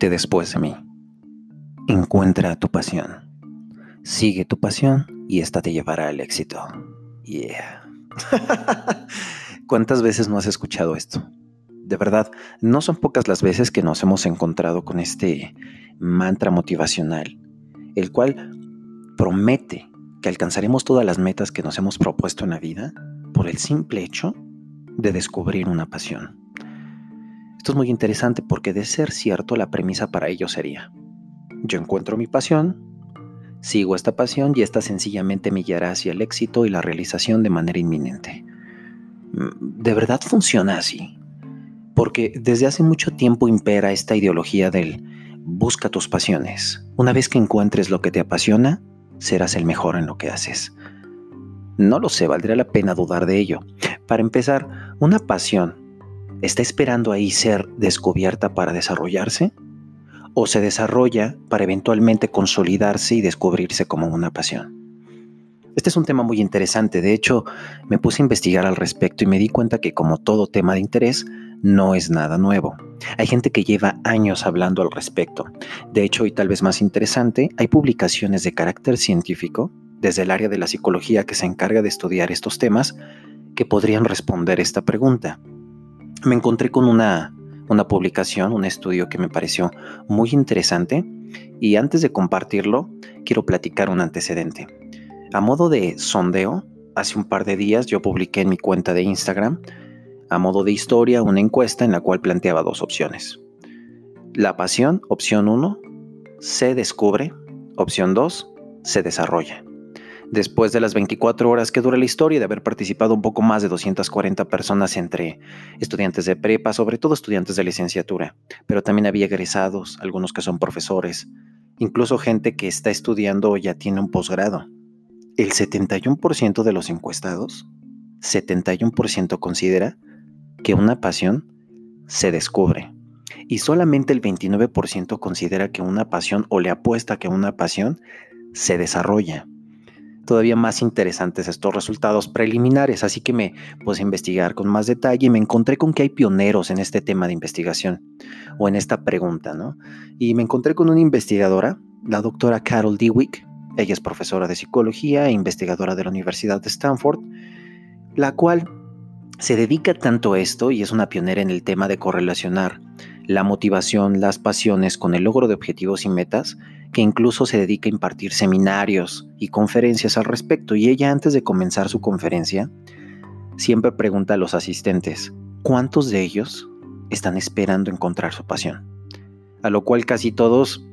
Después de mí. Encuentra tu pasión. Sigue tu pasión y esta te llevará al éxito. Yeah. ¿Cuántas veces no has escuchado esto? De verdad, no son pocas las veces que nos hemos encontrado con este mantra motivacional, el cual promete que alcanzaremos todas las metas que nos hemos propuesto en la vida por el simple hecho de descubrir una pasión. Esto es muy interesante porque de ser cierto la premisa para ello sería, yo encuentro mi pasión, sigo esta pasión y esta sencillamente me guiará hacia el éxito y la realización de manera inminente. Mm, ¿De verdad funciona así? Porque desde hace mucho tiempo impera esta ideología del busca tus pasiones. Una vez que encuentres lo que te apasiona, serás el mejor en lo que haces. No lo sé, valdría la pena dudar de ello. Para empezar, una pasión ¿Está esperando ahí ser descubierta para desarrollarse? ¿O se desarrolla para eventualmente consolidarse y descubrirse como una pasión? Este es un tema muy interesante. De hecho, me puse a investigar al respecto y me di cuenta que como todo tema de interés, no es nada nuevo. Hay gente que lleva años hablando al respecto. De hecho, y tal vez más interesante, hay publicaciones de carácter científico desde el área de la psicología que se encarga de estudiar estos temas que podrían responder esta pregunta me encontré con una, una publicación, un estudio que me pareció muy interesante y antes de compartirlo quiero platicar un antecedente. A modo de sondeo, hace un par de días yo publiqué en mi cuenta de Instagram, a modo de historia, una encuesta en la cual planteaba dos opciones. La pasión, opción 1, se descubre, opción 2, se desarrolla. Después de las 24 horas que dura la historia de haber participado un poco más de 240 personas entre estudiantes de prepa, sobre todo estudiantes de licenciatura, pero también había egresados, algunos que son profesores, incluso gente que está estudiando o ya tiene un posgrado. El 71% de los encuestados, 71% considera que una pasión se descubre y solamente el 29% considera que una pasión o le apuesta que una pasión se desarrolla todavía más interesantes estos resultados preliminares, así que me puse a investigar con más detalle y me encontré con que hay pioneros en este tema de investigación o en esta pregunta, ¿no? Y me encontré con una investigadora, la doctora Carol Dewick, ella es profesora de psicología e investigadora de la Universidad de Stanford, la cual se dedica tanto a esto y es una pionera en el tema de correlacionar la motivación, las pasiones con el logro de objetivos y metas, que incluso se dedica a impartir seminarios y conferencias al respecto. Y ella antes de comenzar su conferencia, siempre pregunta a los asistentes, ¿cuántos de ellos están esperando encontrar su pasión? A lo cual casi todos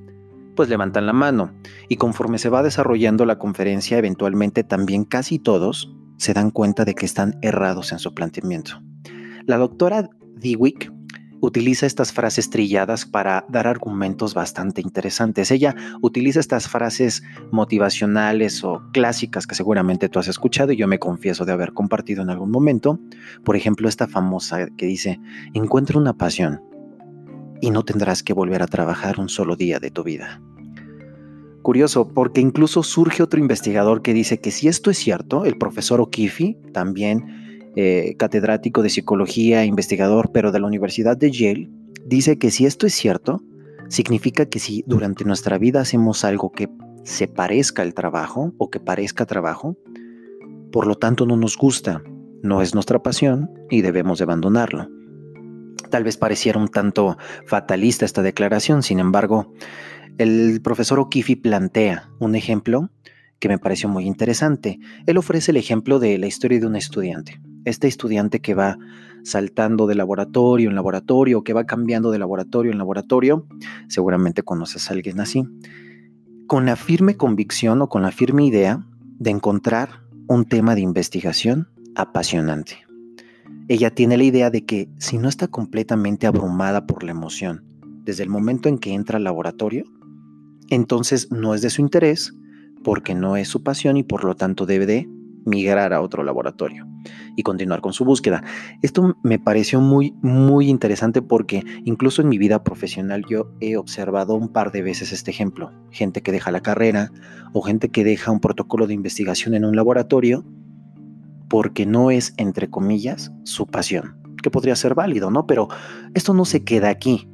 pues levantan la mano. Y conforme se va desarrollando la conferencia, eventualmente también casi todos se dan cuenta de que están errados en su planteamiento. La doctora Dewick utiliza estas frases trilladas para dar argumentos bastante interesantes. Ella utiliza estas frases motivacionales o clásicas que seguramente tú has escuchado y yo me confieso de haber compartido en algún momento. Por ejemplo, esta famosa que dice, encuentra una pasión y no tendrás que volver a trabajar un solo día de tu vida. Curioso, porque incluso surge otro investigador que dice que si esto es cierto, el profesor O'Keefe, también eh, catedrático de psicología, investigador, pero de la Universidad de Yale, dice que si esto es cierto, significa que si durante nuestra vida hacemos algo que se parezca al trabajo o que parezca trabajo, por lo tanto no nos gusta, no es nuestra pasión y debemos de abandonarlo. Tal vez pareciera un tanto fatalista esta declaración, sin embargo, el profesor O'Keefe plantea un ejemplo que me pareció muy interesante. Él ofrece el ejemplo de la historia de un estudiante este estudiante que va saltando de laboratorio en laboratorio, que va cambiando de laboratorio en laboratorio, seguramente conoces a alguien así, con la firme convicción o con la firme idea de encontrar un tema de investigación apasionante. Ella tiene la idea de que si no está completamente abrumada por la emoción desde el momento en que entra al laboratorio, entonces no es de su interés porque no es su pasión y por lo tanto debe de migrar a otro laboratorio y continuar con su búsqueda. Esto me pareció muy, muy interesante porque incluso en mi vida profesional yo he observado un par de veces este ejemplo. Gente que deja la carrera o gente que deja un protocolo de investigación en un laboratorio porque no es, entre comillas, su pasión, que podría ser válido, ¿no? Pero esto no se queda aquí.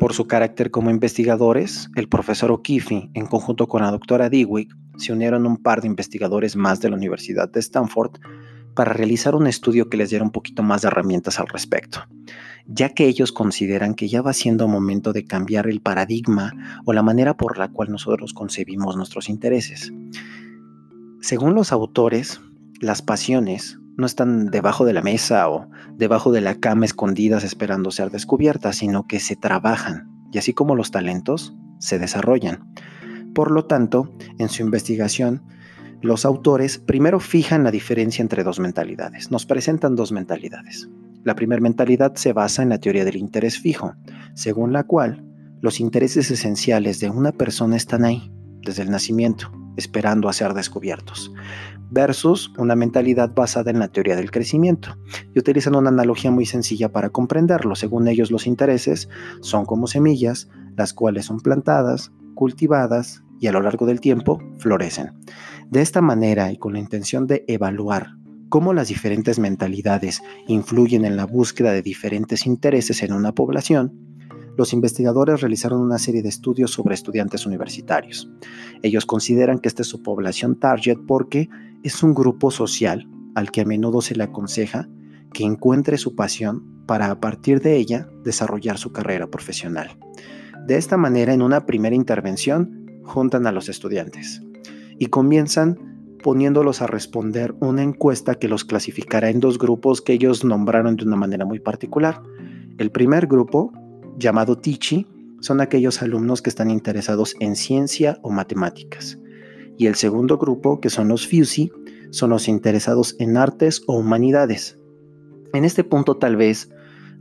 Por su carácter como investigadores, el profesor O'Keefe, en conjunto con la doctora Dewey, se unieron un par de investigadores más de la Universidad de Stanford para realizar un estudio que les diera un poquito más de herramientas al respecto, ya que ellos consideran que ya va siendo momento de cambiar el paradigma o la manera por la cual nosotros concebimos nuestros intereses. Según los autores, las pasiones no están debajo de la mesa o debajo de la cama escondidas esperando ser descubiertas, sino que se trabajan y así como los talentos, se desarrollan. Por lo tanto, en su investigación, los autores primero fijan la diferencia entre dos mentalidades. Nos presentan dos mentalidades. La primera mentalidad se basa en la teoría del interés fijo, según la cual los intereses esenciales de una persona están ahí, desde el nacimiento, esperando a ser descubiertos, versus una mentalidad basada en la teoría del crecimiento. Y utilizan una analogía muy sencilla para comprenderlo. Según ellos, los intereses son como semillas, las cuales son plantadas, cultivadas y a lo largo del tiempo florecen. De esta manera y con la intención de evaluar cómo las diferentes mentalidades influyen en la búsqueda de diferentes intereses en una población, los investigadores realizaron una serie de estudios sobre estudiantes universitarios. Ellos consideran que esta es su población target porque es un grupo social al que a menudo se le aconseja que encuentre su pasión para a partir de ella desarrollar su carrera profesional. De esta manera, en una primera intervención, juntan a los estudiantes y comienzan poniéndolos a responder una encuesta que los clasificará en dos grupos que ellos nombraron de una manera muy particular. El primer grupo llamado Tichi, son aquellos alumnos que están interesados en ciencia o matemáticas. Y el segundo grupo, que son los Fusi, son los interesados en artes o humanidades. En este punto tal vez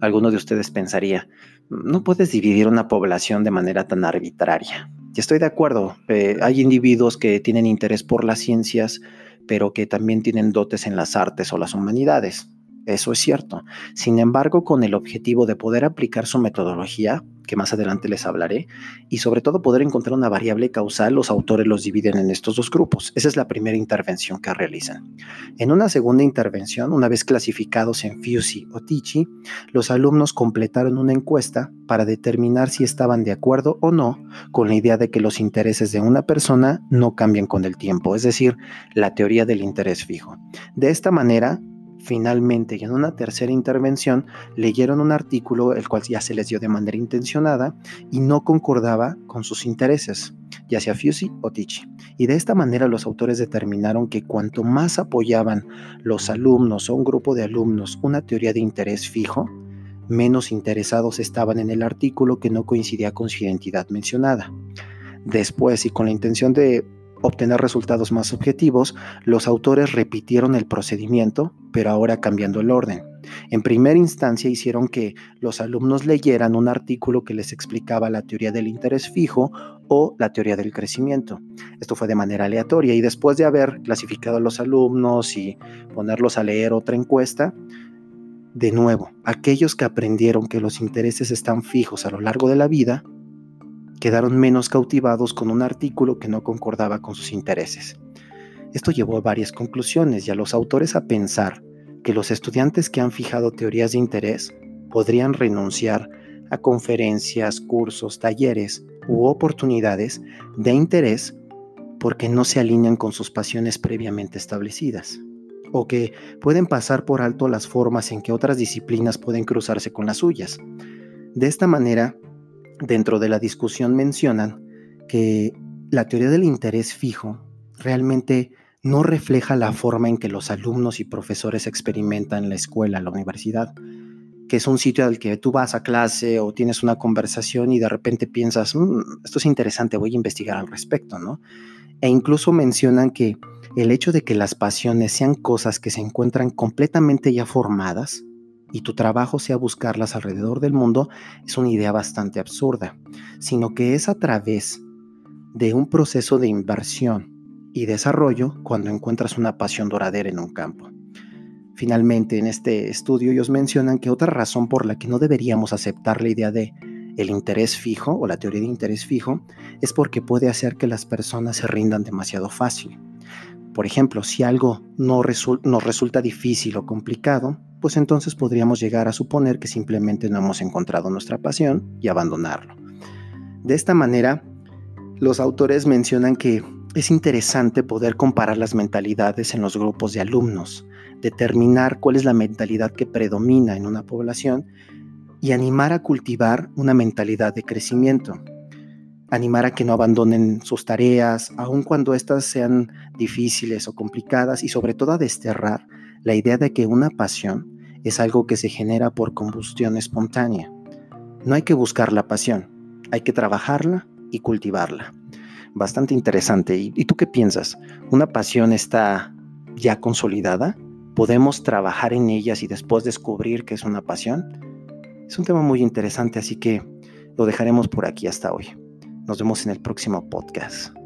alguno de ustedes pensaría, no puedes dividir una población de manera tan arbitraria. Estoy de acuerdo, eh, hay individuos que tienen interés por las ciencias, pero que también tienen dotes en las artes o las humanidades. Eso es cierto. Sin embargo, con el objetivo de poder aplicar su metodología, que más adelante les hablaré, y sobre todo poder encontrar una variable causal, los autores los dividen en estos dos grupos. Esa es la primera intervención que realizan. En una segunda intervención, una vez clasificados en FUSI o TICHI, los alumnos completaron una encuesta para determinar si estaban de acuerdo o no con la idea de que los intereses de una persona no cambian con el tiempo, es decir, la teoría del interés fijo. De esta manera, Finalmente, y en una tercera intervención, leyeron un artículo, el cual ya se les dio de manera intencionada y no concordaba con sus intereses, ya sea Fusi o Tichi. Y de esta manera los autores determinaron que cuanto más apoyaban los alumnos o un grupo de alumnos una teoría de interés fijo, menos interesados estaban en el artículo que no coincidía con su identidad mencionada. Después, y con la intención de obtener resultados más objetivos, los autores repitieron el procedimiento, pero ahora cambiando el orden. En primera instancia hicieron que los alumnos leyeran un artículo que les explicaba la teoría del interés fijo o la teoría del crecimiento. Esto fue de manera aleatoria y después de haber clasificado a los alumnos y ponerlos a leer otra encuesta, de nuevo, aquellos que aprendieron que los intereses están fijos a lo largo de la vida, quedaron menos cautivados con un artículo que no concordaba con sus intereses. Esto llevó a varias conclusiones y a los autores a pensar que los estudiantes que han fijado teorías de interés podrían renunciar a conferencias, cursos, talleres u oportunidades de interés porque no se alinean con sus pasiones previamente establecidas, o que pueden pasar por alto las formas en que otras disciplinas pueden cruzarse con las suyas. De esta manera, dentro de la discusión mencionan que la teoría del interés fijo realmente no refleja la forma en que los alumnos y profesores experimentan la escuela, la universidad, que es un sitio al que tú vas a clase o tienes una conversación y de repente piensas, mm, esto es interesante, voy a investigar al respecto, ¿no? E incluso mencionan que el hecho de que las pasiones sean cosas que se encuentran completamente ya formadas, y tu trabajo sea buscarlas alrededor del mundo es una idea bastante absurda, sino que es a través de un proceso de inversión y desarrollo cuando encuentras una pasión duradera en un campo. Finalmente, en este estudio ellos mencionan que otra razón por la que no deberíamos aceptar la idea de el interés fijo o la teoría de interés fijo es porque puede hacer que las personas se rindan demasiado fácil. Por ejemplo, si algo no nos resulta difícil o complicado, pues entonces podríamos llegar a suponer que simplemente no hemos encontrado nuestra pasión y abandonarlo. De esta manera, los autores mencionan que es interesante poder comparar las mentalidades en los grupos de alumnos, determinar cuál es la mentalidad que predomina en una población y animar a cultivar una mentalidad de crecimiento. Animar a que no abandonen sus tareas, aun cuando éstas sean difíciles o complicadas, y sobre todo a desterrar la idea de que una pasión es algo que se genera por combustión espontánea. No hay que buscar la pasión, hay que trabajarla y cultivarla. Bastante interesante. ¿Y, tú qué piensas? ¿Una pasión está ya consolidada? ¿Podemos trabajar en ellas y después descubrir que es una pasión? Es un tema muy interesante, así que lo dejaremos por aquí hasta hoy. Nos vemos en el próximo podcast.